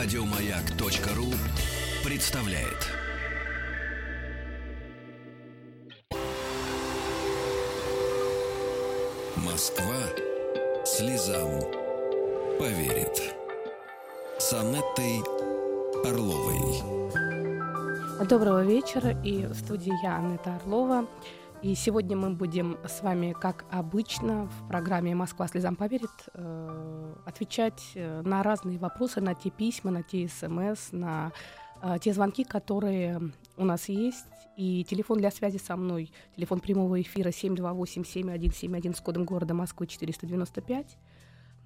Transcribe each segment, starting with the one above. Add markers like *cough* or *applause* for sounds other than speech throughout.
Радиомаяк.ру представляет. Москва слезам поверит. С Анеттой Орловой. Доброго вечера. И в студии я, Анетта Орлова. И сегодня мы будем с вами, как обычно, в программе «Москва слезам поверит» э, отвечать э, на разные вопросы, на те письма, на те смс, на э, те звонки, которые у нас есть. И телефон для связи со мной, телефон прямого эфира 728-7171 с кодом города Москвы 495.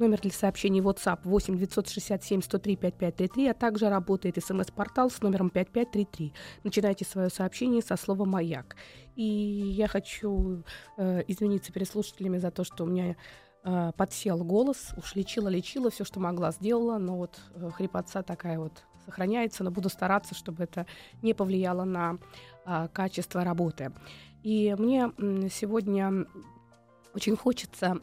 Номер для сообщений WhatsApp 8 967 103 5533, а также работает смс-портал с номером 5533. Начинайте свое сообщение со слова «Маяк». И я хочу э, извиниться перед слушателями за то, что у меня э, подсел голос. Уж лечила-лечила, все, что могла, сделала, но вот э, хрипотца такая вот сохраняется, но буду стараться, чтобы это не повлияло на э, качество работы. И мне сегодня очень хочется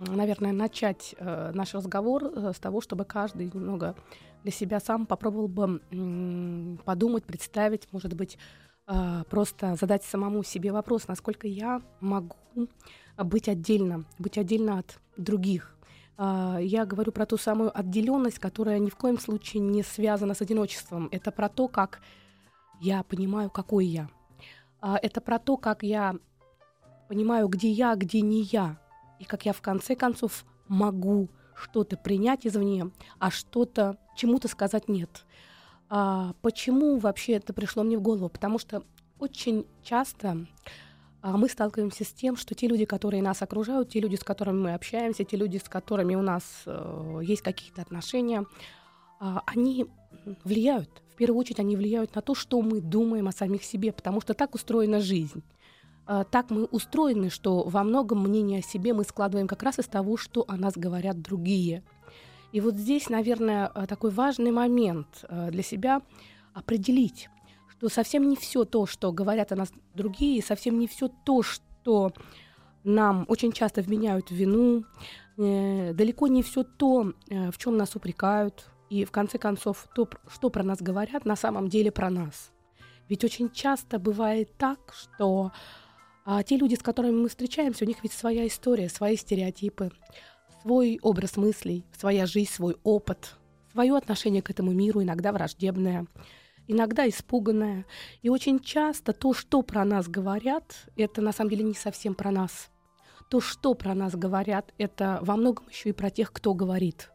наверное, начать э, наш разговор э, с того, чтобы каждый немного для себя сам попробовал бы подумать, представить, может быть, э, просто задать самому себе вопрос, насколько я могу быть отдельно, быть отдельно от других. Я говорю про ту самую отделенность, которая ни в коем случае не связана с одиночеством. Это про то, как я понимаю, какой я. Это про то, как я понимаю, где я, где не я и как я в конце концов могу что-то принять извне, а что-то чему-то сказать нет. А, почему вообще это пришло мне в голову? Потому что очень часто а, мы сталкиваемся с тем, что те люди, которые нас окружают, те люди, с которыми мы общаемся, те люди, с которыми у нас э, есть какие-то отношения, э, они влияют. В первую очередь они влияют на то, что мы думаем о самих себе, потому что так устроена жизнь. А, так мы устроены, что во многом мнение о себе мы складываем как раз из того, что о нас говорят другие. И вот здесь, наверное, а, такой важный момент а, для себя определить, что совсем не все то, что говорят о нас другие, совсем не все то, что нам очень часто вменяют вину, э, далеко не все то, э, в чем нас упрекают, и в конце концов то, что про нас говорят, на самом деле про нас. Ведь очень часто бывает так, что а те люди, с которыми мы встречаемся, у них ведь своя история, свои стереотипы, свой образ мыслей, своя жизнь, свой опыт, свое отношение к этому миру, иногда враждебное, иногда испуганное. И очень часто то, что про нас говорят, это на самом деле не совсем про нас. То, что про нас говорят, это во многом еще и про тех, кто говорит.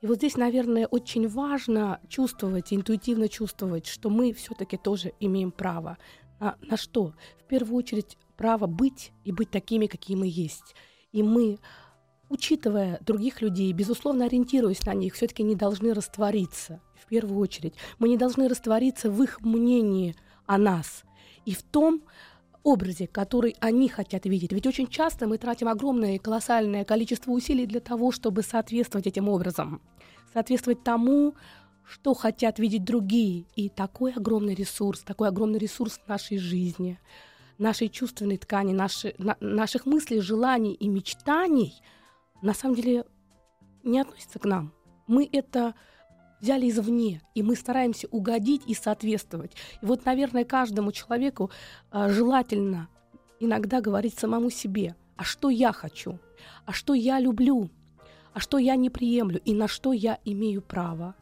И вот здесь, наверное, очень важно чувствовать, интуитивно чувствовать, что мы все-таки тоже имеем право. На, на что? В первую очередь право быть и быть такими, какие мы есть. И мы, учитывая других людей, безусловно, ориентируясь на них, все-таки не должны раствориться. В первую очередь, мы не должны раствориться в их мнении о нас и в том образе, который они хотят видеть. Ведь очень часто мы тратим огромное и колоссальное количество усилий для того, чтобы соответствовать этим образом, соответствовать тому, что хотят видеть другие. И такой огромный ресурс, такой огромный ресурс нашей жизни – нашей чувственной ткани, наши, на, наших мыслей, желаний и мечтаний на самом деле не относится к нам. Мы это взяли извне, и мы стараемся угодить и соответствовать. И вот, наверное, каждому человеку э, желательно иногда говорить самому себе, а что я хочу, а что я люблю, а что я не приемлю, и на что я имею право.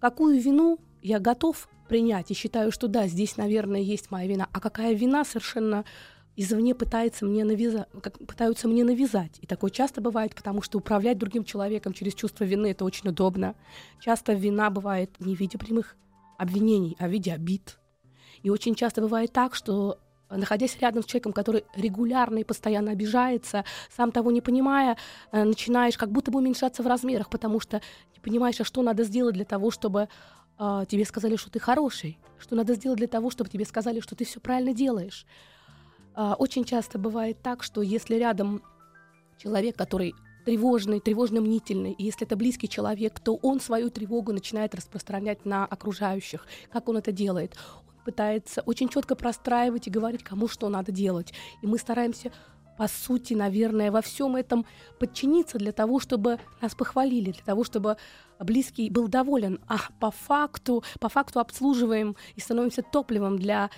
Какую вину я готов принять и считаю, что да, здесь, наверное, есть моя вина. А какая вина совершенно извне пытается мне навязать, как, пытаются мне навязать. И такое часто бывает, потому что управлять другим человеком через чувство вины это очень удобно. Часто вина бывает не в виде прямых обвинений, а в виде обид. И очень часто бывает так, что находясь рядом с человеком, который регулярно и постоянно обижается, сам того не понимая, э, начинаешь как будто бы уменьшаться в размерах, потому что не понимаешь, а что надо сделать для того, чтобы а, тебе сказали, что ты хороший, что надо сделать для того, чтобы тебе сказали, что ты все правильно делаешь. А, очень часто бывает так, что если рядом человек, который тревожный, тревожно-мнительный, и если это близкий человек, то он свою тревогу начинает распространять на окружающих. Как он это делает? Он пытается очень четко простраивать и говорить, кому что надо делать. И мы стараемся по сути, наверное, во всем этом подчиниться для того, чтобы нас похвалили, для того, чтобы близкий был доволен, а по факту, по факту обслуживаем и становимся топливом для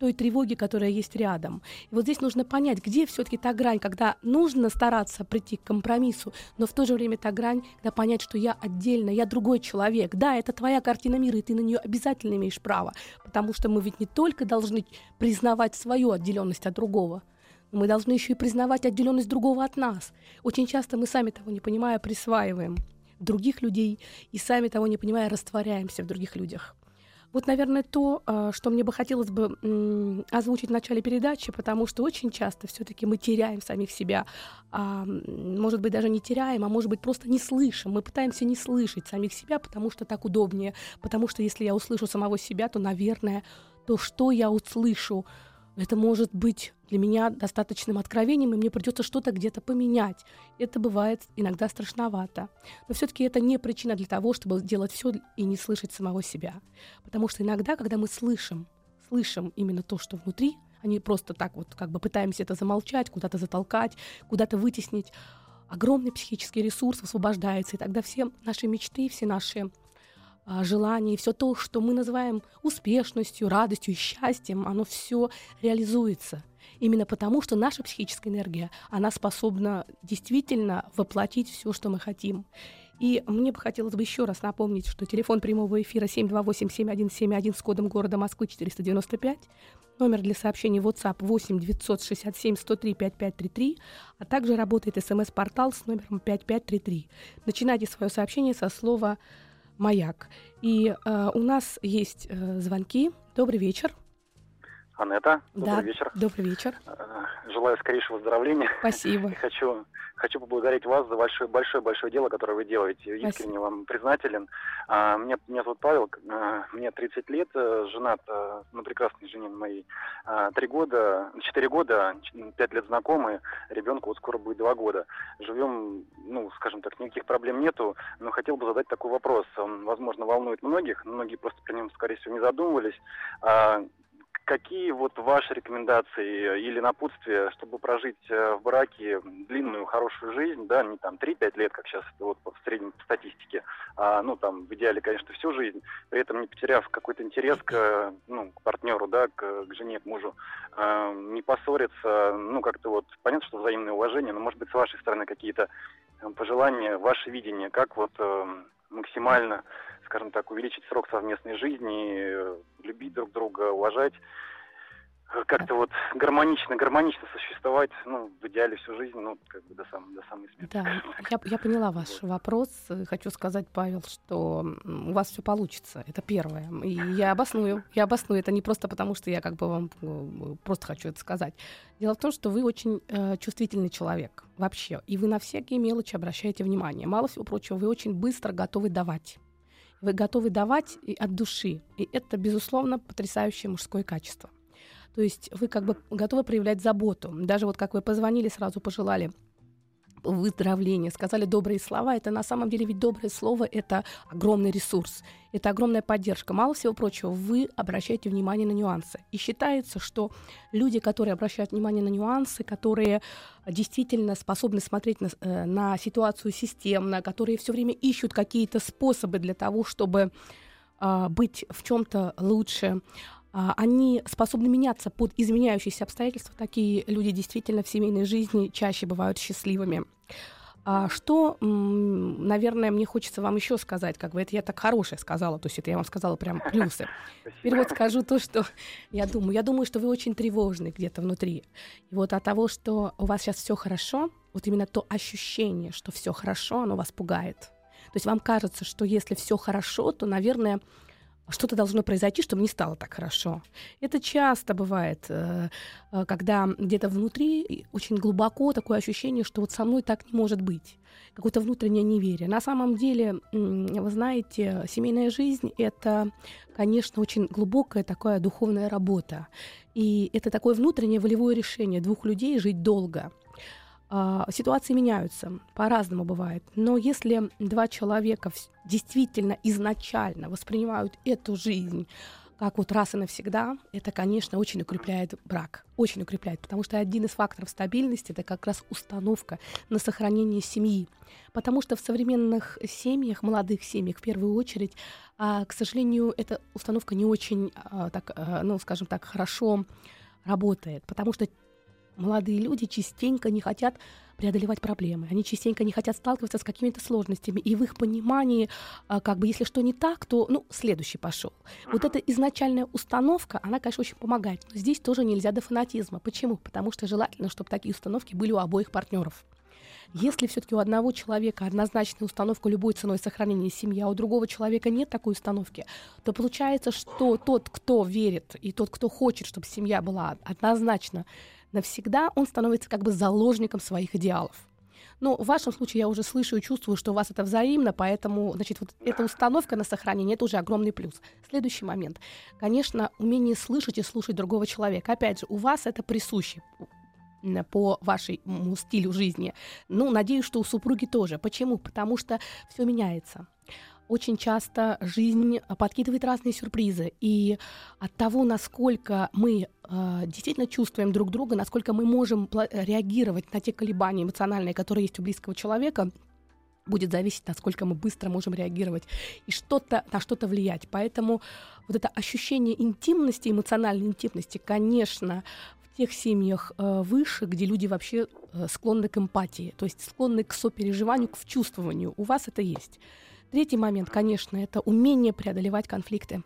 той тревоги, которая есть рядом. И вот здесь нужно понять, где все-таки та грань, когда нужно стараться прийти к компромиссу, но в то же время та грань, когда понять, что я отдельно, я другой человек. Да, это твоя картина мира, и ты на нее обязательно имеешь право, потому что мы ведь не только должны признавать свою отделенность от другого, мы должны еще и признавать отделенность другого от нас. Очень часто мы сами того не понимая присваиваем других людей и сами того не понимая растворяемся в других людях. Вот, наверное, то, а, что мне бы хотелось бы озвучить в начале передачи, потому что очень часто все-таки мы теряем самих себя. А, может быть, даже не теряем, а может быть, просто не слышим. Мы пытаемся не слышать самих себя, потому что так удобнее. Потому что если я услышу самого себя, то, наверное, то, что я услышу, это может быть для меня достаточным откровением, и мне придется что-то где-то поменять. Это бывает иногда страшновато. Но все-таки это не причина для того, чтобы делать все и не слышать самого себя. Потому что иногда, когда мы слышим, слышим именно то, что внутри, а не просто так вот как бы пытаемся это замолчать, куда-то затолкать, куда-то вытеснить, огромный психический ресурс высвобождается, и тогда все наши мечты, все наши а, желания, все то, что мы называем успешностью, радостью счастьем, оно все реализуется. Именно потому, что наша психическая энергия, она способна действительно воплотить все, что мы хотим. И мне бы хотелось бы еще раз напомнить, что телефон прямого эфира 728-7171 с кодом города Москвы 495, номер для сообщений WhatsApp 8 967 103 5533, а также работает смс-портал с номером 5533. Начинайте свое сообщение со слова «Маяк». И э, у нас есть э, звонки. Добрый вечер. Анетта, добрый да, вечер. Добрый вечер. Э, желаю скорейшего выздоровления. Спасибо. *laughs* Хочу, хочу поблагодарить вас за большое, большое, большое дело, которое вы делаете. Искренне Спасибо. вам признателен. А, меня, меня зовут Павел, а, мне 30 лет, э, женат а, на прекрасной жене моей. Три года, четыре года, пять лет знакомы, ребенку вот скоро будет два года. Живем, ну, скажем так, никаких проблем нету, но хотел бы задать такой вопрос. Он, возможно, волнует многих, многие просто про него, скорее всего, не задумывались Какие вот ваши рекомендации или напутствия, чтобы прожить э, в браке длинную, хорошую жизнь, да, не там 3-5 лет, как сейчас вот в среднем статистике, а, ну, там, в идеале, конечно, всю жизнь, при этом не потеряв какой-то интерес к, ну, к партнеру, да, к, к жене, к мужу, а, не поссориться, ну, как-то вот, понятно, что взаимное уважение, но, может быть, с вашей стороны какие-то э, пожелания, ваше видение, как вот э, максимально скажем так, увеличить срок совместной жизни, э, любить друг друга, уважать, э, как-то вот гармонично, гармонично существовать, ну, в идеале всю жизнь, ну, как бы до, сам, до самой смерти. Да, *laughs* я, я поняла ваш вот. вопрос. Хочу сказать, Павел, что у вас все получится. Это первое. И я обосную. *laughs* Я обосную. Это не просто потому, что я как бы вам э, просто хочу это сказать. Дело в том, что вы очень э, чувствительный человек вообще. И вы на всякие мелочи обращаете внимание. Мало всего прочего, вы очень быстро готовы давать. Вы готовы давать от души. И это, безусловно, потрясающее мужское качество. То есть вы как бы готовы проявлять заботу. Даже вот как вы позвонили, сразу пожелали выздоровления, сказали добрые слова. Это на самом деле ведь доброе слово — это огромный ресурс, это огромная поддержка. Мало всего прочего, вы обращаете внимание на нюансы. И считается, что люди, которые обращают внимание на нюансы, которые действительно способны смотреть на, э, на ситуацию системно, которые все время ищут какие-то способы для того, чтобы э, быть в чем-то лучше, а, они способны меняться под изменяющиеся обстоятельства. Такие люди действительно в семейной жизни чаще бывают счастливыми. А что, наверное, мне хочется вам еще сказать, как бы это я так хорошее сказала, то есть это я вам сказала прям плюсы. Теперь вот скажу то, что я думаю. Я думаю, что вы очень тревожны где-то внутри. И вот от того, что у вас сейчас все хорошо, вот именно то ощущение, что все хорошо, оно вас пугает. То есть вам кажется, что если все хорошо, то, наверное, что-то должно произойти, чтобы не стало так хорошо. Это часто бывает, э, э, когда где-то внутри очень глубоко такое ощущение, что вот со мной так не может быть. Какое-то внутреннее неверие. На самом деле, вы знаете, семейная жизнь — это, конечно, очень глубокая такая духовная работа. И это такое внутреннее волевое решение двух людей жить долго — ситуации меняются, по-разному бывает. Но если два человека действительно изначально воспринимают эту жизнь как вот раз и навсегда, это, конечно, очень укрепляет брак. Очень укрепляет, потому что один из факторов стабильности это как раз установка на сохранение семьи. Потому что в современных семьях, молодых семьях в первую очередь, а, к сожалению, эта установка не очень, а, так, а, ну, скажем так, хорошо работает, потому что молодые люди частенько не хотят преодолевать проблемы. Они частенько не хотят сталкиваться с какими-то сложностями. И в их понимании, а, как бы, если что не так, то, ну, следующий пошел. Вот эта изначальная установка, она, конечно, очень помогает. Но здесь тоже нельзя до фанатизма. Почему? Потому что желательно, чтобы такие установки были у обоих партнеров. Если все-таки у одного человека однозначная установка любой ценой сохранения семьи, а у другого человека нет такой установки, то получается, что тот, кто верит, и тот, кто хочет, чтобы семья была однозначно навсегда, он становится как бы заложником своих идеалов. Но в вашем случае я уже слышу и чувствую, что у вас это взаимно, поэтому, значит, вот эта установка на сохранение — это уже огромный плюс. Следующий момент. Конечно, умение слышать и слушать другого человека. Опять же, у вас это присуще по вашему стилю жизни. Ну, надеюсь, что у супруги тоже. Почему? Потому что все меняется очень часто жизнь подкидывает разные сюрпризы. И от того, насколько мы э, действительно чувствуем друг друга, насколько мы можем реагировать на те колебания эмоциональные, которые есть у близкого человека, будет зависеть, насколько мы быстро можем реагировать и что-то на что-то влиять. Поэтому вот это ощущение интимности, эмоциональной интимности, конечно, в тех семьях э, выше, где люди вообще э, склонны к эмпатии, то есть склонны к сопереживанию, к чувствованию. У вас это есть. Третий момент, конечно, это умение преодолевать конфликты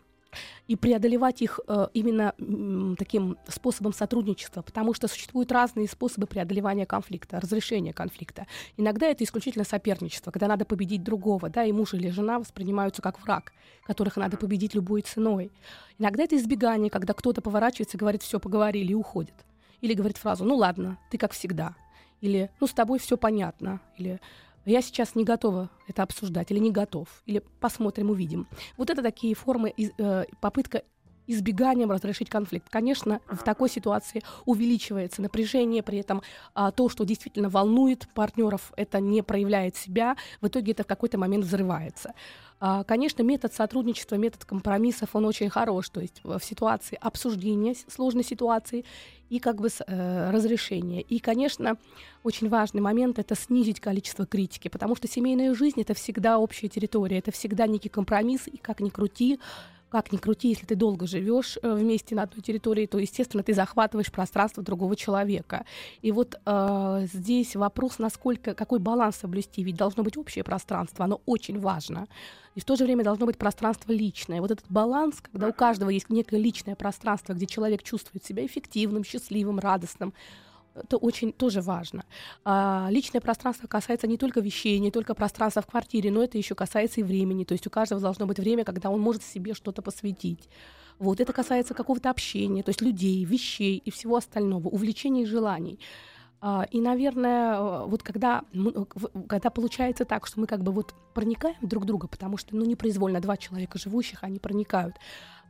и преодолевать их э, именно м, таким способом сотрудничества, потому что существуют разные способы преодолевания конфликта, разрешения конфликта. Иногда это исключительно соперничество, когда надо победить другого, да, и муж или жена воспринимаются как враг, которых надо победить любой ценой. Иногда это избегание, когда кто-то поворачивается и говорит, все, поговорили и уходит. Или говорит фразу, ну ладно, ты как всегда. Или, ну с тобой все понятно. Или я сейчас не готова это обсуждать или не готов, или посмотрим, увидим. Вот это такие формы э, попытка избеганием разрешить конфликт. Конечно, в такой ситуации увеличивается напряжение, при этом а, то, что действительно волнует партнеров, это не проявляет себя, в итоге это в какой-то момент взрывается. А, конечно, метод сотрудничества, метод компромиссов, он очень хорош, то есть в ситуации обсуждения сложной ситуации и как бы э, разрешения. И, конечно, очень важный момент — это снизить количество критики, потому что семейная жизнь — это всегда общая территория, это всегда некий компромисс, и как ни крути, как ни крути, если ты долго живешь э, вместе на одной территории, то, естественно, ты захватываешь пространство другого человека. И вот э, здесь вопрос, насколько, какой баланс соблюсти, ведь должно быть общее пространство, оно очень важно. И в то же время должно быть пространство личное. Вот этот баланс, когда у каждого есть некое личное пространство, где человек чувствует себя эффективным, счастливым, радостным, это очень тоже важно. А, личное пространство касается не только вещей, не только пространства в квартире, но это еще касается и времени. То есть у каждого должно быть время, когда он может себе что-то посвятить. Вот это касается какого-то общения, то есть людей, вещей и всего остального, увлечений и желаний. А, и, наверное, вот когда, когда получается так, что мы как бы вот проникаем друг друга, потому что, ну, непроизвольно два человека живущих, они проникают,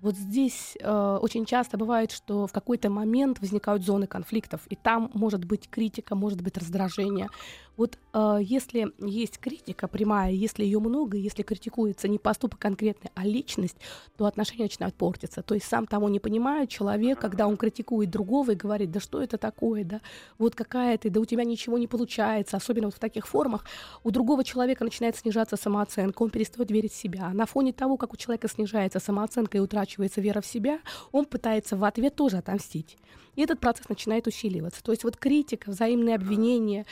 вот здесь э, очень часто бывает, что в какой-то момент возникают зоны конфликтов, и там может быть критика, может быть раздражение. Вот э, если есть критика прямая, если ее много, если критикуется не поступок конкретный, а личность, то отношения начинают портиться. То есть сам того не понимает человек, когда он критикует другого и говорит, да что это такое, да, вот какая ты, да у тебя ничего не получается, особенно вот в таких формах, у другого человека начинает снижаться самооценка, он перестает верить в себя. На фоне того, как у человека снижается самооценка и утрачивается вера в себя, он пытается в ответ тоже отомстить. И этот процесс начинает усиливаться. То есть вот критика, взаимные обвинения,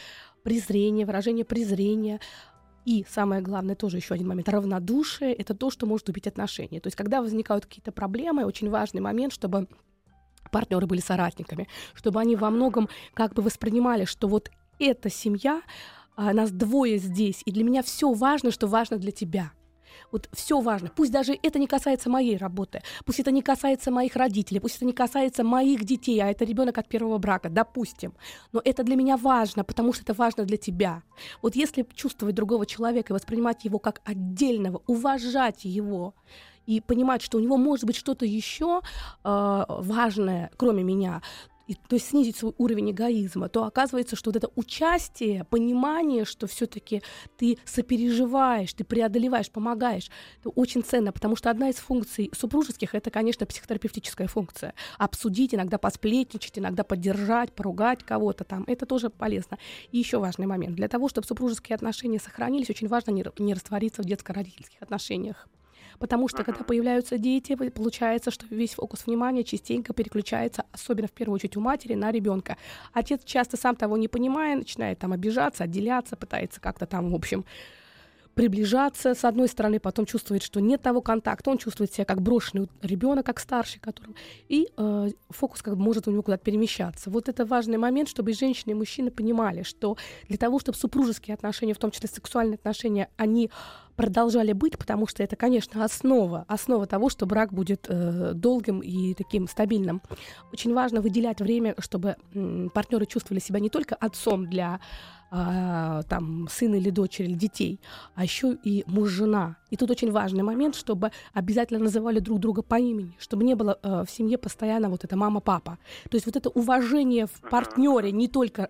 презрение, выражение презрения, и самое главное, тоже еще один момент, равнодушие — это то, что может убить отношения. То есть когда возникают какие-то проблемы, очень важный момент, чтобы партнеры были соратниками, чтобы они во многом как бы воспринимали, что вот эта семья, а, нас двое здесь, и для меня все важно, что важно для тебя — вот все важно. Пусть даже это не касается моей работы, пусть это не касается моих родителей, пусть это не касается моих детей, а это ребенок от первого брака, допустим. Но это для меня важно, потому что это важно для тебя. Вот если чувствовать другого человека и воспринимать его как отдельного, уважать его, и понимать, что у него может быть что-то еще э, важное, кроме меня, и, то есть снизить свой уровень эгоизма, то оказывается, что вот это участие, понимание, что все-таки ты сопереживаешь, ты преодолеваешь, помогаешь, это очень ценно, потому что одна из функций супружеских это, конечно, психотерапевтическая функция. Обсудить, иногда посплетничать, иногда поддержать, поругать кого-то там. Это тоже полезно. И еще важный момент. Для того, чтобы супружеские отношения сохранились, очень важно не, не раствориться в детско-родительских отношениях. Потому что, когда появляются дети, получается, что весь фокус внимания частенько переключается, особенно в первую очередь у матери, на ребенка. Отец часто сам того не понимая, начинает там обижаться, отделяться, пытается как-то там, в общем, приближаться, с одной стороны, потом чувствует, что нет того контакта, он чувствует себя как брошенный ребенок, как старший, которым, и э, фокус как бы может у него куда-то перемещаться. Вот это важный момент, чтобы и женщины, и мужчины понимали, что для того, чтобы супружеские отношения, в том числе сексуальные отношения, они продолжали быть, потому что это, конечно, основа, основа того, что брак будет э, долгим и таким стабильным. Очень важно выделять время, чтобы м, партнеры чувствовали себя не только отцом для а, там сына или дочери или детей, а еще и муж-жена. И тут очень важный момент, чтобы обязательно называли друг друга по имени, чтобы не было э, в семье постоянно вот это мама-папа. То есть вот это уважение в партнере не только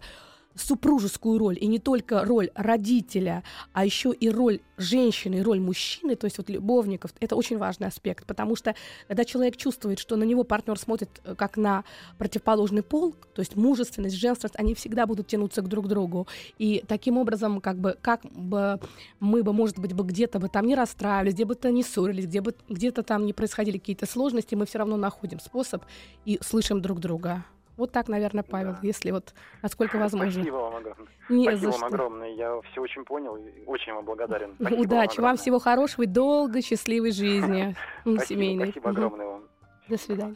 супружескую роль, и не только роль родителя, а еще и роль женщины, и роль мужчины, то есть вот любовников, это очень важный аспект, потому что когда человек чувствует, что на него партнер смотрит э, как на противоположный пол, то есть мужественность, женственность, они всегда будут тянуться к друг другу. И таким образом, как бы, как бы мы бы, может быть, бы где-то бы там не расстраивались, где бы то не ссорились, где бы где-то там не происходили какие-то сложности, мы все равно находим способ и слышим друг друга. Вот так, наверное, Павел, да. если вот насколько *laughs* возможно. Спасибо вам огромное. Не Спасибо вам огромное. Я все очень понял и очень вам благодарен. *laughs* Спасибо Удачи, вам, вам всего хорошего и долгой счастливой жизни *laughs* семейной. Спасибо огромное вам. До свидания.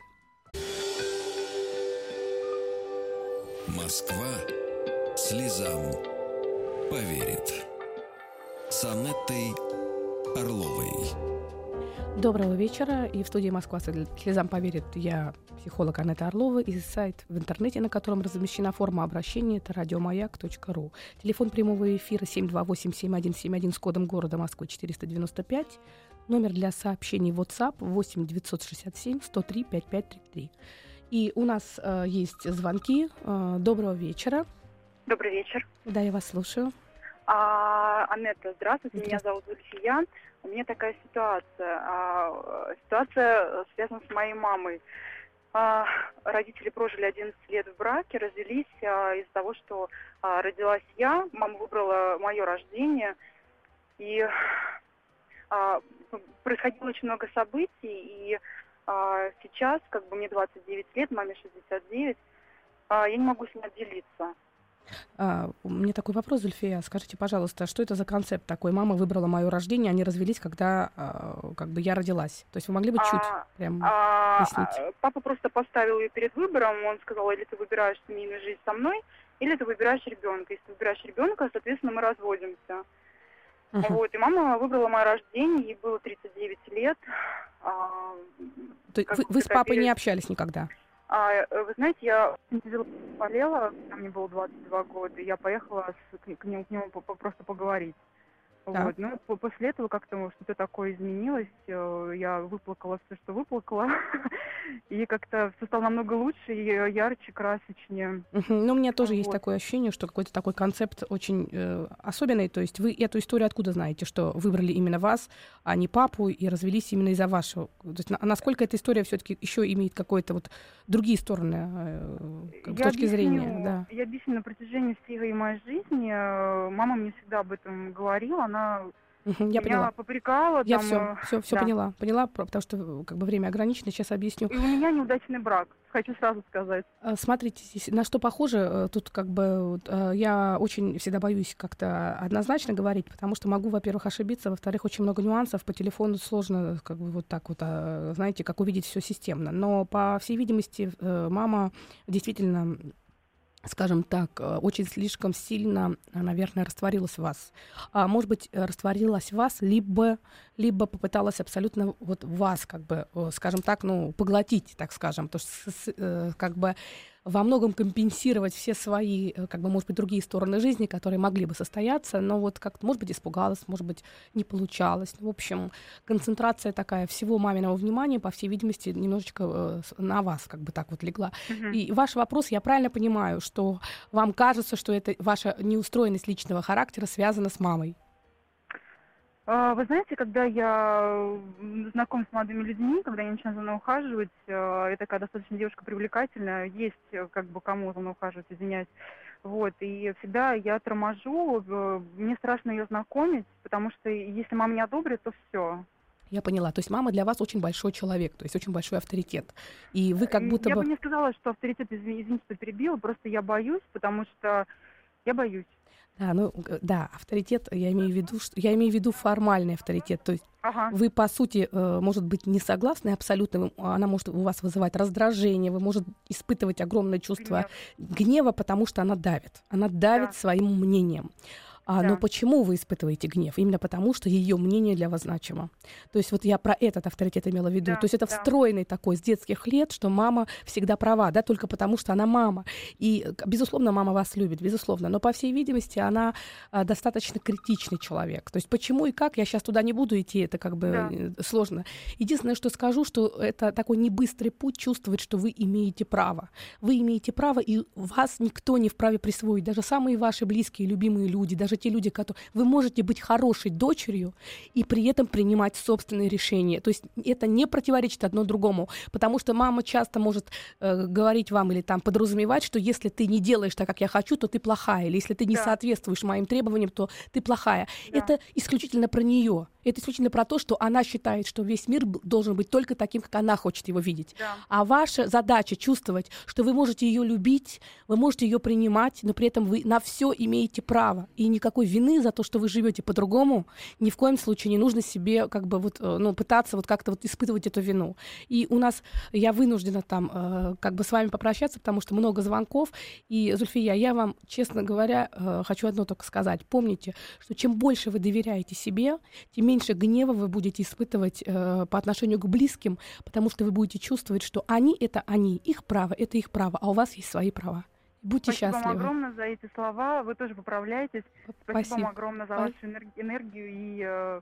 Москва слезам поверит. С Анеттой Орловой. Доброго вечера. И в студии Москва слезам поверит я, психолог Анетта Орлова, и сайт в интернете, на котором размещена форма обращения, это радиомаяк.ру. Телефон прямого эфира 728-7171 с кодом города Москвы 495. Номер для сообщений WhatsApp 8 967 103 5533. И у нас э, есть звонки. Э, доброго вечера. Добрый вечер. Да, я вас слушаю. А, Анетта, здравствуйте. здравствуйте. Меня зовут Зульфия. У меня такая ситуация. А, ситуация связана с моей мамой. А, родители прожили 11 лет в браке, развелись а, из-за того, что а, родилась я. Мама выбрала мое рождение. И а, происходило очень много событий. И а, сейчас, как бы мне 29 лет, маме 69, а, я не могу с ней отделиться. А, у меня такой вопрос, Зульфия. Скажите, пожалуйста, что это за концепт такой? Мама выбрала мое рождение, они развелись, когда а, как бы я родилась. То есть вы могли бы чуть а, прям а, пояснить? Папа просто поставил ее перед выбором. Он сказал, или ты выбираешь семейную жизнь со мной, или ты выбираешь ребенка. Если ты выбираешь ребенка, соответственно, мы разводимся. Uh-huh. Вот, и мама выбрала мое рождение, ей было 39 лет. А, То вы, вы с папой перед... не общались никогда? А, э, вы знаете, я болела, мне было 22 года, я поехала с, к, к нему, к нему просто поговорить. Да. Вот. Ну, после этого как-то что-то такое изменилось. Э, я выплакала все, что выплакала. *laughs* и как-то все стало намного лучше и ярче, красочнее. Ну, у меня тоже вот. есть такое ощущение, что какой-то такой концепт очень э, особенный. То есть вы эту историю откуда знаете, что выбрали именно вас, а не папу, и развелись именно из-за вашего? То есть, на, насколько эта история все-таки еще имеет какой-то вот другие стороны э, как бы, точки объясню, зрения? Да. Я объясню, на протяжении всей моей жизни э, мама мне всегда об этом говорила. Она я поняла. попрекала. Я все, все, все да. поняла. Поняла, потому что как бы время ограничено, сейчас объясню. И у меня неудачный брак, хочу сразу сказать. А, смотрите, на что похоже, э, тут как бы э, я очень всегда боюсь как-то однозначно говорить, потому что могу, во-первых, ошибиться, во-вторых, очень много нюансов, по телефону сложно как бы вот так вот, а, знаете, как увидеть все системно. Но, по всей видимости, э, мама действительно скажем так, э, очень слишком сильно, э, наверное, растворилась в вас. А, может быть, э, растворилась в вас, либо, либо попыталась абсолютно вот вас, как бы, скажем так, ну, поглотить, так скажем. То есть, как бы во многом компенсировать все свои, э, как бы, может быть, другие стороны жизни, которые могли бы состояться, но вот как-то, может быть, испугалась, может быть, не получалось. Ну, в общем, концентрация такая всего маминого внимания, по всей видимости, немножечко э, на вас как бы так вот легла. Uh-huh. И ваш вопрос, я правильно понимаю, что вам кажется, что это ваша неустроенность личного характера связана с мамой? А, вы знаете, когда я знаком с молодыми людьми, когда я начинаю за мной ухаживать, э, я такая достаточно девушка привлекательная, есть э, как бы кому за мной ухаживать, извиняюсь. Вот, и всегда я торможу, э, мне страшно ее знакомить, потому что если мама не одобрит, то все. Я поняла. То есть мама для вас очень большой человек, то есть очень большой авторитет. И вы как будто я бы... Я бы не сказала, что авторитет, извините, что перебила, просто я боюсь, потому что я боюсь. Да, ну да, авторитет, я имею в виду, что я имею в виду формальный авторитет. То есть ага. вы, по сути, э, может быть, не согласны абсолютно, она может у вас вызывать раздражение, вы может испытывать огромное чувство Гнев. гнева, потому что она давит. Она давит да. своим мнением. А, да. Но почему вы испытываете гнев? Именно потому, что ее мнение для вас значимо. То есть вот я про этот авторитет имела в виду. Да, То есть это да. встроенный такой с детских лет, что мама всегда права, да, только потому что она мама. И, безусловно, мама вас любит, безусловно. Но, по всей видимости, она а, достаточно критичный человек. То есть почему и как, я сейчас туда не буду идти, это как бы да. Э, сложно. Единственное, что скажу, что это такой небыстрый путь чувствовать, что вы имеете право. Вы имеете право, и вас никто не вправе присвоить. Даже самые ваши близкие, любимые люди, даже те люди, которые... Вы можете быть хорошей дочерью и при этом принимать собственные решения. То есть это не противоречит одно другому, потому что мама часто может э, говорить вам или там подразумевать, что если ты не делаешь так, как я хочу, то ты плохая, или если ты не да. соответствуешь моим требованиям, то ты плохая. Да. Это исключительно про нее. Это исключительно про то, что она считает, что весь мир должен быть только таким, как она хочет его видеть. Да. А ваша задача чувствовать, что вы можете ее любить, вы можете ее принимать, но при этом вы на все имеете право. И никакой вины за то, что вы живете по-другому, ни в коем случае не нужно себе как бы вот, э, ну, пытаться вот как-то вот испытывать эту вину. И у нас, я вынуждена там э, как бы с вами попрощаться, потому что много звонков. И, Зульфия, я вам, честно говоря, э, хочу одно только сказать. Помните, что чем больше вы доверяете себе, тем меньше гнева вы будете испытывать э, по отношению к близким, потому что вы будете чувствовать, что они — это они, их право — это их право, а у вас есть свои права. Будьте Спасибо счастливы. вам огромное за эти слова. Вы тоже поправляетесь. Спасибо, Спасибо. вам огромное за вашу энергию и э,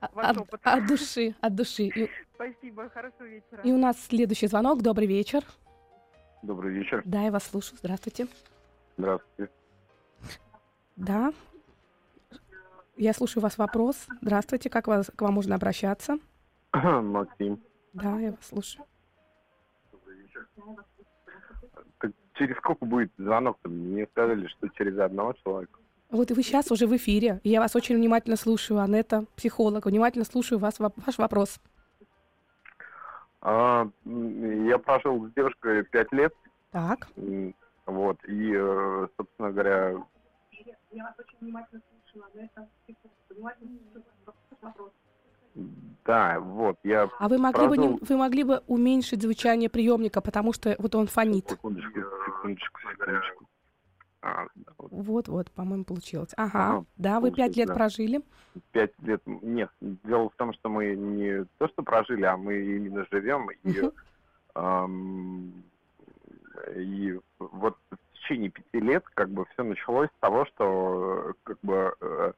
а, ваш от, опыт. От души, от души. И... *laughs* Спасибо, хорошего вечера. И у нас следующий звонок. Добрый вечер. Добрый вечер. Да, я вас слушаю. Здравствуйте. Здравствуйте. Да, я слушаю вас вопрос. Здравствуйте, как вас, к вам можно обращаться? Максим. Да, я вас слушаю. Так через сколько будет звонок? Мне сказали, что через одного человека. Вот и вы сейчас уже в эфире. Я вас очень внимательно слушаю, Анетта, психолог. Внимательно слушаю вас, ваш вопрос. А, я прожил с девушкой пять лет. Так. Вот, и, э, собственно говоря... Я вас очень внимательно да, вот, я... А вы могли, бы, не, вы могли бы уменьшить звучание приемника, потому что вот он фонит. Секундочку, секундочку, секундочку. А, вот. вот, по-моему, получилось. Ага, ага да, вы пять лет да. прожили. Пять лет, нет, дело в том, что мы не то, что прожили, а мы именно живем, и, эм, и вот течение пяти лет как бы все началось с того, что как бы э,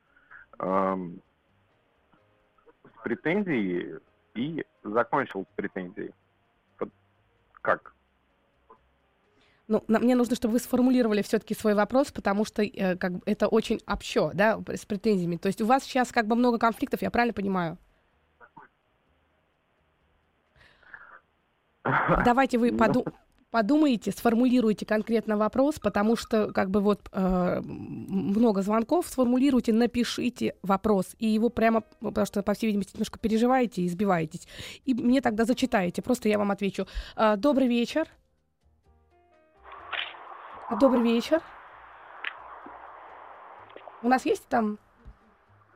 с претензией и закончил с претензией. Вот как? Ну, мне нужно, чтобы вы сформулировали все-таки свой вопрос, потому что э, как, это очень общо, да, с претензиями. То есть у вас сейчас как бы много конфликтов, я правильно понимаю? *laughs* Давайте вы поду подумайте, сформулируйте конкретно вопрос, потому что как бы вот э, много звонков, сформулируйте, напишите вопрос, и его прямо, потому что, по всей видимости, немножко переживаете и избиваетесь, и мне тогда зачитаете, просто я вам отвечу. Э, добрый вечер. Добрый вечер. У нас есть там...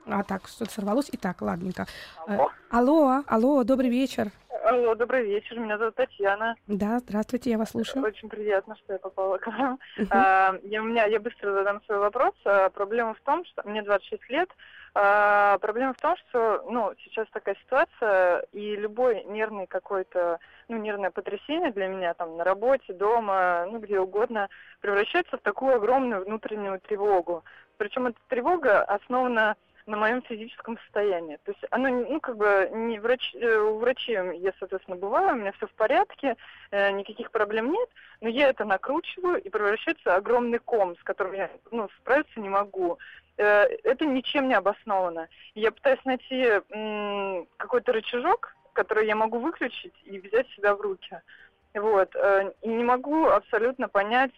А, так, что-то сорвалось. Итак, ладненько. Алло, алло, алло добрый вечер. Алло, добрый вечер. Меня зовут Татьяна. Да, здравствуйте, я вас слушаю. Очень приятно, что я попала к вам. Uh-huh. А, я, у меня, я быстро задам свой вопрос. А, проблема в том, что мне 26 лет. А, проблема в том, что ну, сейчас такая ситуация, и любой нервный какой-то, ну, нервное потрясение для меня там на работе, дома, ну, где угодно, превращается в такую огромную внутреннюю тревогу. Причем эта тревога основана на моем физическом состоянии. То есть оно, ну, как бы, не врач, э, у врачей я, соответственно, бываю, у меня все в порядке, э, никаких проблем нет, но я это накручиваю и превращается в огромный ком, с которым я, ну, справиться не могу. Э, это ничем не обосновано. Я пытаюсь найти какой-то рычажок, который я могу выключить и взять себя в руки. Вот. И не могу абсолютно понять...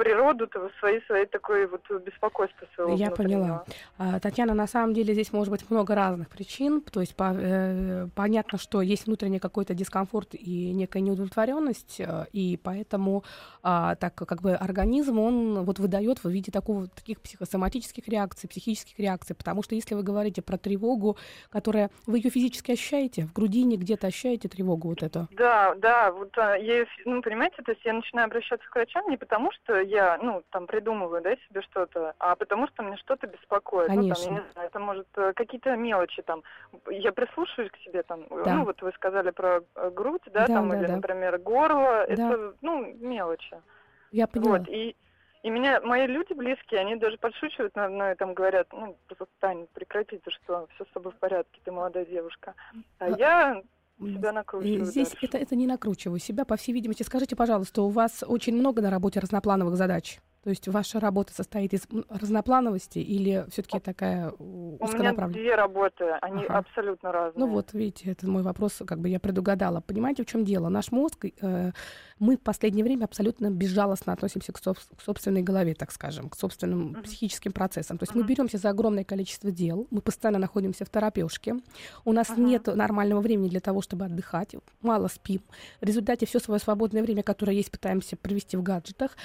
природу своей, своей такой вот беспокойства своего Я поняла. А, Татьяна, на самом деле здесь может быть много разных причин. То есть по, э, понятно, что есть внутренний какой-то дискомфорт и некая неудовлетворенность, э, и поэтому а, так как бы организм он вот выдает в виде такого таких психосоматических реакций, психических реакций, потому что если вы говорите про тревогу, которая вы ее физически ощущаете, в грудине где-то ощущаете тревогу вот эту? Да, да, вот а, я, ну понимаете, то есть я начинаю обращаться к врачам не потому, что я, ну, там, придумываю, да, себе что-то, а потому что мне что-то беспокоит. Конечно. Ну, там, я не знаю, это может э, какие-то мелочи там. Я прислушиваюсь к себе там, да. ну, вот вы сказали про э, грудь, да, да там, да, или, да. например, горло, да. это, ну, мелочи. Я поняла. Вот, и и меня, мои люди близкие, они даже подшучивают на мной, там говорят, ну, просто Таня, прекрати, ты что, все с тобой в порядке, ты молодая девушка. А, а я себя накручиваю. Здесь это, это не накручиваю себя, по всей видимости. Скажите, пожалуйста, у вас очень много на работе разноплановых задач? То есть ваша работа состоит из разноплановости или все-таки такая узконаправленная? У меня две работы, они ага. абсолютно разные. Ну вот, видите, это мой вопрос, как бы я предугадала. Понимаете, в чем дело? Наш мозг, э, мы в последнее время абсолютно безжалостно относимся к, соб- к собственной голове, так скажем, к собственным uh-huh. психическим процессам. То есть uh-huh. мы беремся за огромное количество дел, мы постоянно находимся в терапевшке, у нас uh-huh. нет нормального времени для того, чтобы отдыхать, мало спим. В результате все свое свободное время, которое есть, пытаемся провести в гаджетах.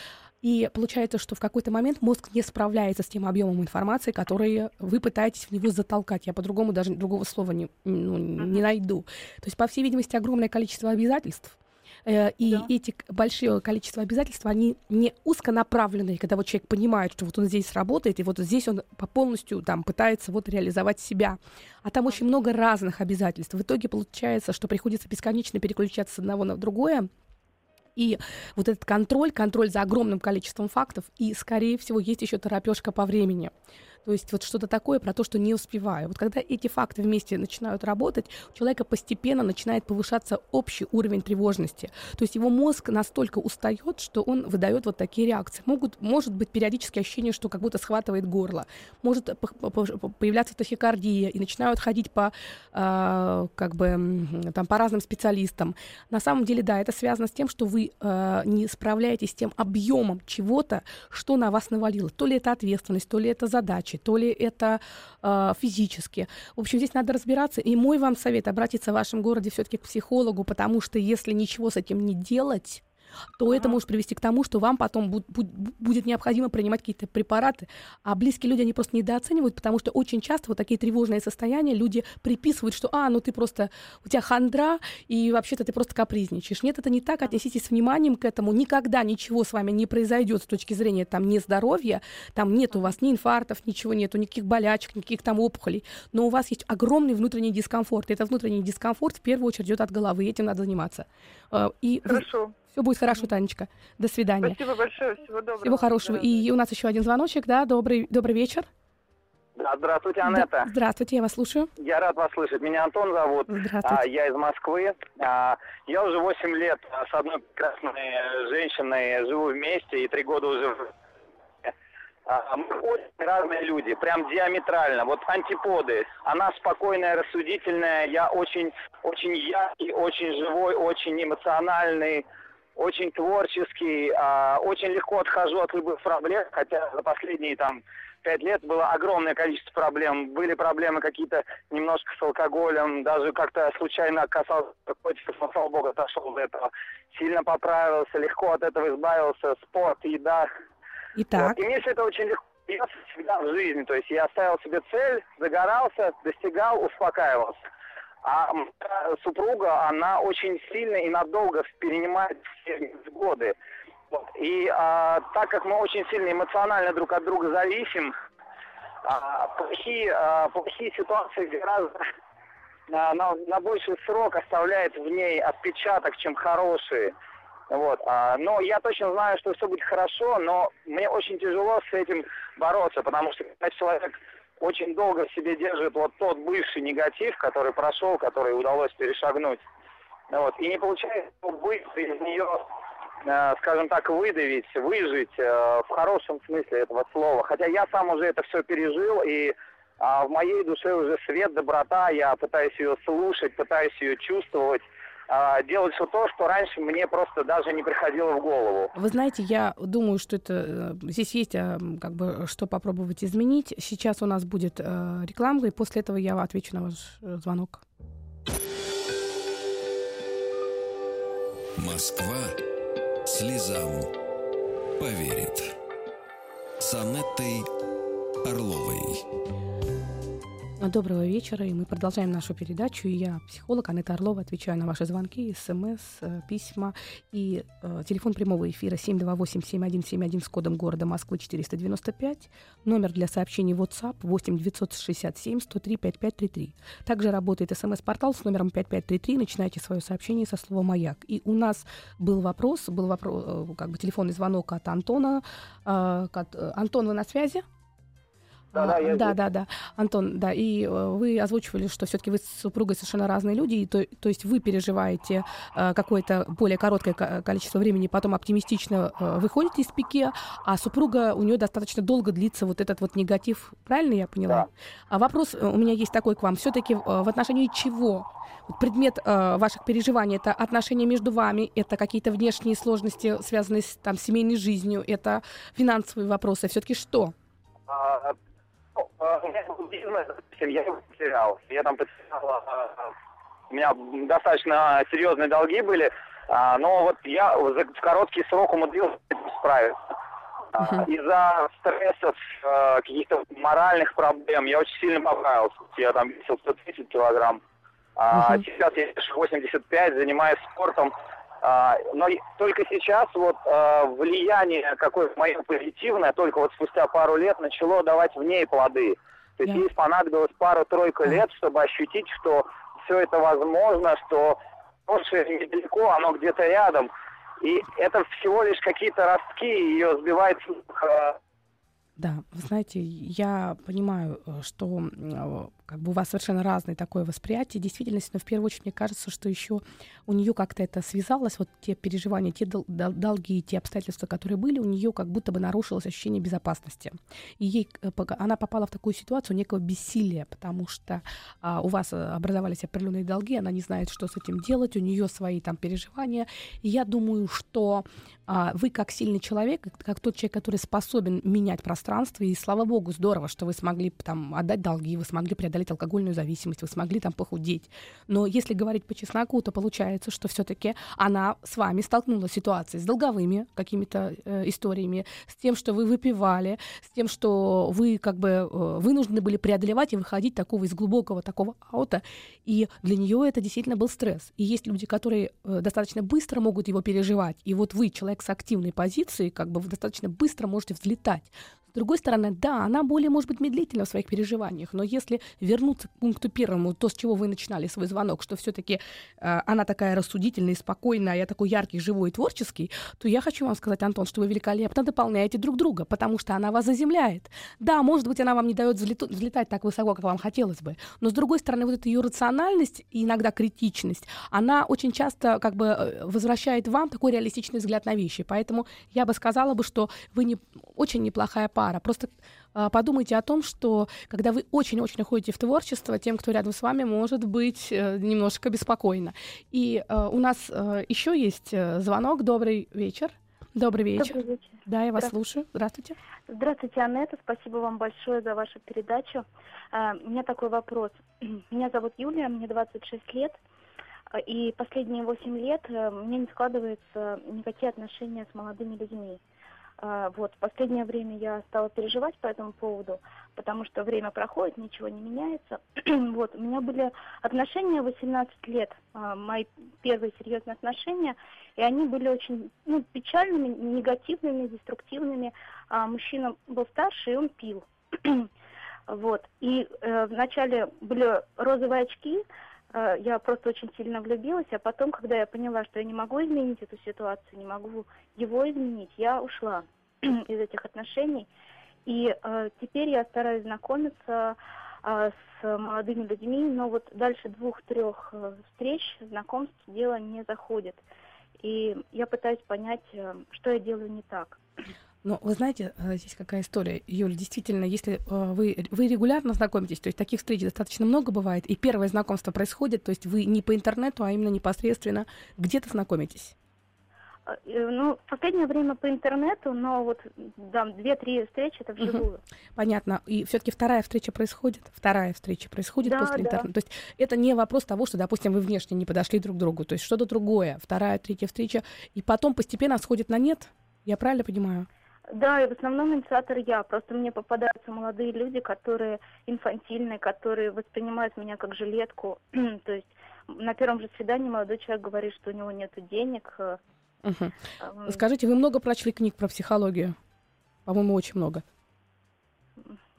И получается, что в какой-то момент мозг не справляется с тем объемом информации, который вы пытаетесь в него затолкать. Я по-другому даже другого слова не, ну, не найду. То есть, по всей видимости, огромное количество обязательств. Э, и да. эти большие количество обязательств, они не узконаправленные, когда вот человек понимает, что вот он здесь работает, и вот здесь он по полностью там пытается вот реализовать себя. А там очень много разных обязательств. В итоге получается, что приходится бесконечно переключаться с одного на другое, и вот этот контроль, контроль за огромным количеством фактов, и, скорее всего, есть еще терапевтика по времени. То есть вот что-то такое про то, что не успеваю. Вот когда эти факты вместе начинают работать, у человека постепенно начинает повышаться общий уровень тревожности. То есть его мозг настолько устает, что он выдает вот такие реакции. Могут, может быть периодически ощущение, что как будто схватывает горло. Может появляться тахикардия, и начинают ходить по, э, как бы, там, по разным специалистам. На самом деле, да, это связано с тем, что вы э, не справляетесь с тем объемом чего-то, что на вас навалило. То ли это ответственность, то ли это задача, иначе, то ли это э, физически. В общем, здесь надо разбираться. И мой вам совет обратиться в вашем городе все-таки к психологу, потому что если ничего с этим не делать, то это может привести к тому, что вам потом буд- будет необходимо принимать какие-то препараты. А близкие люди, они просто недооценивают, потому что очень часто вот такие тревожные состояния люди приписывают, что, а, ну ты просто, у тебя хандра, и вообще-то ты просто капризничаешь. Нет, это не так, отнеситесь с вниманием к этому. Никогда ничего с вами не произойдет с точки зрения там нездоровья, там нет у вас ни инфарктов, ничего нету, никаких болячек, никаких там опухолей, но у вас есть огромный внутренний дискомфорт. И этот внутренний дискомфорт в первую очередь идет от головы, и этим надо заниматься. А, и Хорошо. Все будет хорошо, Танечка. До свидания. Спасибо большое. Всего доброго. Всего хорошего. И у нас еще один звоночек, да? Добрый, добрый вечер. Да, здравствуйте, Анетта. Да, здравствуйте, я вас слушаю. Я рад вас слышать. Меня Антон зовут. Здравствуйте. А, я из Москвы. А, я уже 8 лет с одной прекрасной женщиной живу вместе и три года уже а, мы очень разные люди, прям диаметрально, вот антиподы. Она спокойная, рассудительная, я очень, очень яркий, очень живой, очень эмоциональный, очень творческий, а, очень легко отхожу от любых проблем, хотя за последние там пять лет было огромное количество проблем. Были проблемы какие-то немножко с алкоголем, даже как-то случайно касался наркотиков, но, слава богу, отошел от этого. Сильно поправился, легко от этого избавился. Спорт, еда. Итак. Вот. И мне все это очень легко всегда в жизни. То есть я ставил себе цель, загорался, достигал, успокаивался. А супруга, она очень сильно и надолго перенимает все годы. Вот. И а, так как мы очень сильно эмоционально друг от друга зависим, а, плохие, а, плохие ситуации гораздо а, на, на больший срок оставляет в ней отпечаток, чем хорошие. Вот. А, но я точно знаю, что все будет хорошо, но мне очень тяжело с этим бороться, потому что когда человек очень долго в себе держит вот тот бывший негатив, который прошел, который удалось перешагнуть, вот, и не получается быть из нее Э, скажем так, выдавить, выжить э, в хорошем смысле этого слова. Хотя я сам уже это все пережил, и а, в моей душе уже свет, доброта, я пытаюсь ее слушать, пытаюсь ее чувствовать, делать все то, что раньше мне просто даже не приходило в голову. Вы знаете, я думаю, что это э, здесь есть как бы что попробовать изменить. Сейчас у нас будет реклама, и после этого я отвечу на ваш звонок. Москва слезам поверит. С Анеттой Орловой. Доброго вечера, и мы продолжаем нашу передачу. Я, психолог Анетта Орлова, отвечаю на ваши звонки, смс, э, письма и э, телефон прямого эфира 728-7171 с кодом города Москвы 495, номер для сообщений WhatsApp 8 967 103 5533. Также работает смс-портал с номером 5533, начинайте свое сообщение со слова «Маяк». И у нас был вопрос, был вопрос, э, как бы телефонный звонок от Антона. Э, э, Антон, вы на связи? Да, да, я да, да, да, Антон, да, и э, вы озвучивали, что все-таки вы с супругой совершенно разные люди, и то, то есть вы переживаете э, какое-то более короткое количество времени, потом оптимистично э, выходите из пике, а супруга у нее достаточно долго длится вот этот вот негатив, правильно я поняла? Да. А вопрос у меня есть такой к вам, все-таки в отношении чего? Предмет ваших переживаний это отношения между вами, это какие-то внешние сложности, связанные с там семейной жизнью, это финансовые вопросы, все-таки что? А, был бизнес, я его потерял. Я там потерял, а, у меня достаточно серьезные долги были, а, но вот я за короткий срок умудрился справиться. Uh-huh. Из-за стрессов, каких-то моральных проблем я очень сильно поправился. Я там весил 130 килограмм. Uh-huh. Сейчас я 85, занимаюсь спортом. А, но только сейчас вот а, влияние какое-то мое позитивное, только вот спустя пару лет начало давать в ней плоды. То есть ей понадобилось пару-тройку yeah. лет, чтобы ощутить, что все это возможно, что прошлое недалеко, оно где-то рядом. И это всего лишь какие-то ростки, ее сбивает да, вы знаете, я понимаю, э, что э, как бы у вас совершенно разное такое восприятие действительности, но в первую очередь мне кажется, что еще у нее как-то это связалось, вот те переживания, те дол- долги, те обстоятельства, которые были, у нее как будто бы нарушилось ощущение безопасности. И ей, э, она попала в такую ситуацию некого бессилия, потому что а, у вас образовались определенные долги, она не знает, что с этим делать, у нее свои там переживания. И я думаю, что а, вы как сильный человек, как тот человек, который способен менять пространство, и слава богу, здорово, что вы смогли там отдать долги, вы смогли преодолеть алкогольную зависимость, вы смогли там похудеть. Но если говорить по чесноку, то получается, что все-таки она с вами столкнулась с ситуацией с долговыми какими-то э, историями, с тем, что вы выпивали, с тем, что вы как бы э, вынуждены были преодолевать и выходить такого из глубокого такого аута. И для нее это действительно был стресс. И есть люди, которые э, достаточно быстро могут его переживать. И вот вы, человек, с активной позицией, как бы вы достаточно быстро можете взлетать. С другой стороны, да, она более, может быть, медлительна в своих переживаниях, но если вернуться к пункту первому, то, с чего вы начинали свой звонок, что все-таки э, она такая рассудительная, спокойная, а я такой яркий, живой и творческий, то я хочу вам сказать, Антон, что вы великолепно дополняете друг друга, потому что она вас заземляет. Да, может быть, она вам не дает взлету, взлетать так высоко, как вам хотелось бы, но, с другой стороны, вот эта ее рациональность и иногда критичность, она очень часто как бы э, возвращает вам такой реалистичный взгляд на вещи. Поэтому я бы сказала бы, что вы не очень неплохая пара, пара. Просто э, подумайте о том, что когда вы очень-очень уходите в творчество, тем, кто рядом с вами, может быть э, немножко беспокойно. И э, у нас э, еще есть звонок. Добрый вечер. Добрый вечер. Добрый вечер. Да, я вас слушаю. Здравствуйте. Здравствуйте, Анетта. Спасибо вам большое за вашу передачу. Uh, у меня такой вопрос. *clears throat* Меня зовут Юлия, мне 26 лет. И последние 8 лет у меня не складываются никакие отношения с молодыми людьми. А, вот, в последнее время я стала переживать по этому поводу, потому что время проходит, ничего не меняется. *clears throat* вот, у меня были отношения 18 лет, а, мои первые серьезные отношения, и они были очень ну, печальными, негативными, деструктивными. А, мужчина был старше, и он пил. *clears throat* вот, и э, вначале были розовые очки, я просто очень сильно влюбилась, а потом, когда я поняла, что я не могу изменить эту ситуацию, не могу его изменить, я ушла *clears throat* из этих отношений. И э, теперь я стараюсь знакомиться э, с молодыми людьми, но вот дальше двух-трех э, встреч, знакомств дело не заходит. И я пытаюсь понять, э, что я делаю не так. *clears throat* Но вы знаете, э, здесь какая история, Юля, действительно, если э, вы, вы регулярно знакомитесь, то есть таких встреч достаточно много бывает, и первое знакомство происходит, то есть вы не по интернету, а именно непосредственно где-то знакомитесь. А, ну, в последнее время по интернету, но вот да, две-три встречи это вживую. Угу. Понятно. И все-таки вторая встреча происходит. Вторая встреча происходит да, после да. интернета. То есть это не вопрос того, что, допустим, вы внешне не подошли друг к другу. То есть что-то другое. Вторая, третья встреча. И потом постепенно сходит на нет. Я правильно понимаю? Да, и в основном инициатор я. Просто мне попадаются молодые люди, которые инфантильные, которые воспринимают меня как жилетку. *clears throat* То есть на первом же свидании молодой человек говорит, что у него нет денег, Угу. Скажите, вы много прочли книг про психологию? По-моему, очень много.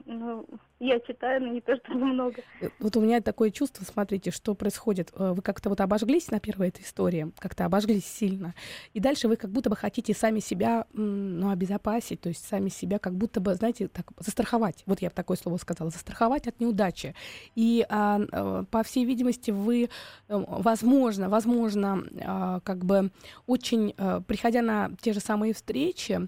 Ну, я читаю, но не то, что много. Э, вот у меня такое чувство, смотрите, что происходит. Э, вы как-то вот обожглись на первой этой истории, как-то обожглись сильно. И дальше вы как будто бы хотите сами себя, ну, обезопасить, то есть сами себя как будто бы, знаете, так, застраховать. Вот я бы такое слово сказала, застраховать от неудачи. И, а, э, по всей видимости, вы, возможно, возможно, а, как бы очень, приходя на те же самые встречи,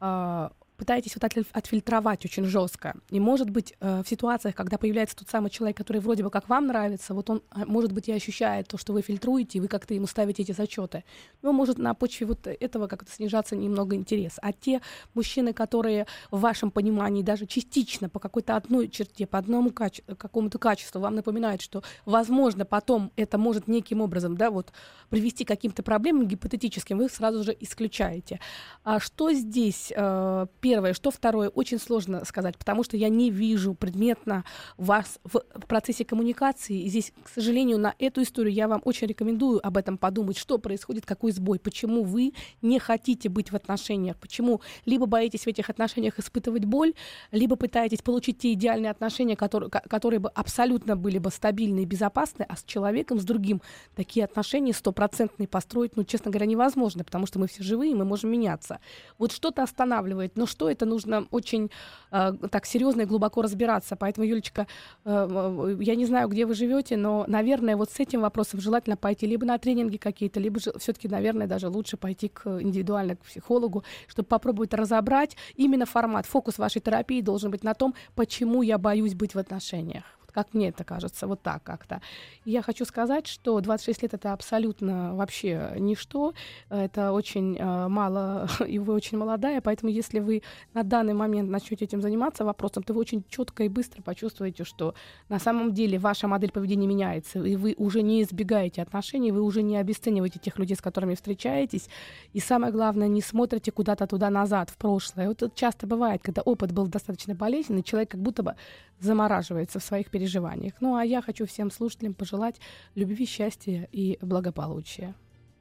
а, пытаетесь вот отфильтровать очень жестко. И может быть э, в ситуациях, когда появляется тот самый человек, который вроде бы как вам нравится, вот он, э, может быть, и ощущает то, что вы фильтруете, и вы как-то ему ставите эти зачеты. Но может на почве вот этого как-то снижаться немного интерес. А те мужчины, которые в вашем понимании даже частично по какой-то одной черте, по одному каче- какому-то качеству вам напоминают, что, возможно, потом это может неким образом, да, вот привести к каким-то проблемам гипотетическим, вы сразу же исключаете. А что здесь э, первое. Что второе? Очень сложно сказать, потому что я не вижу предметно вас в процессе коммуникации. И здесь, к сожалению, на эту историю я вам очень рекомендую об этом подумать, что происходит, какой сбой, почему вы не хотите быть в отношениях, почему либо боитесь в этих отношениях испытывать боль, либо пытаетесь получить те идеальные отношения, которые, которые бы абсолютно были бы стабильны и безопасны, а с человеком, с другим, такие отношения стопроцентные построить, ну, честно говоря, невозможно, потому что мы все живые, мы можем меняться. Вот что-то останавливает, но что это, нужно очень э, так серьезно и глубоко разбираться. Поэтому, Юлечка, э, я не знаю, где вы живете, но, наверное, вот с этим вопросом желательно пойти либо на тренинги какие-то, либо же все-таки, наверное, даже лучше пойти к индивидуально к психологу, чтобы попробовать разобрать именно формат. Фокус вашей терапии должен быть на том, почему я боюсь быть в отношениях как мне это кажется, вот так как-то. Я хочу сказать, что 26 лет это абсолютно вообще ничто, это очень э, мало, *laughs* и вы очень молодая, поэтому если вы на данный момент начнете этим заниматься вопросом, то вы очень четко и быстро почувствуете, что на самом деле ваша модель поведения меняется, и вы уже не избегаете отношений, вы уже не обесцениваете тех людей, с которыми встречаетесь, и самое главное, не смотрите куда-то туда назад, в прошлое. Вот это часто бывает, когда опыт был достаточно болезненный, человек как будто бы замораживается в своих переживаниях. Ну а я хочу всем слушателям пожелать любви, счастья и благополучия.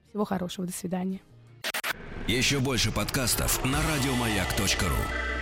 Всего хорошего, до свидания. Еще больше подкастов на радиомаяк.ру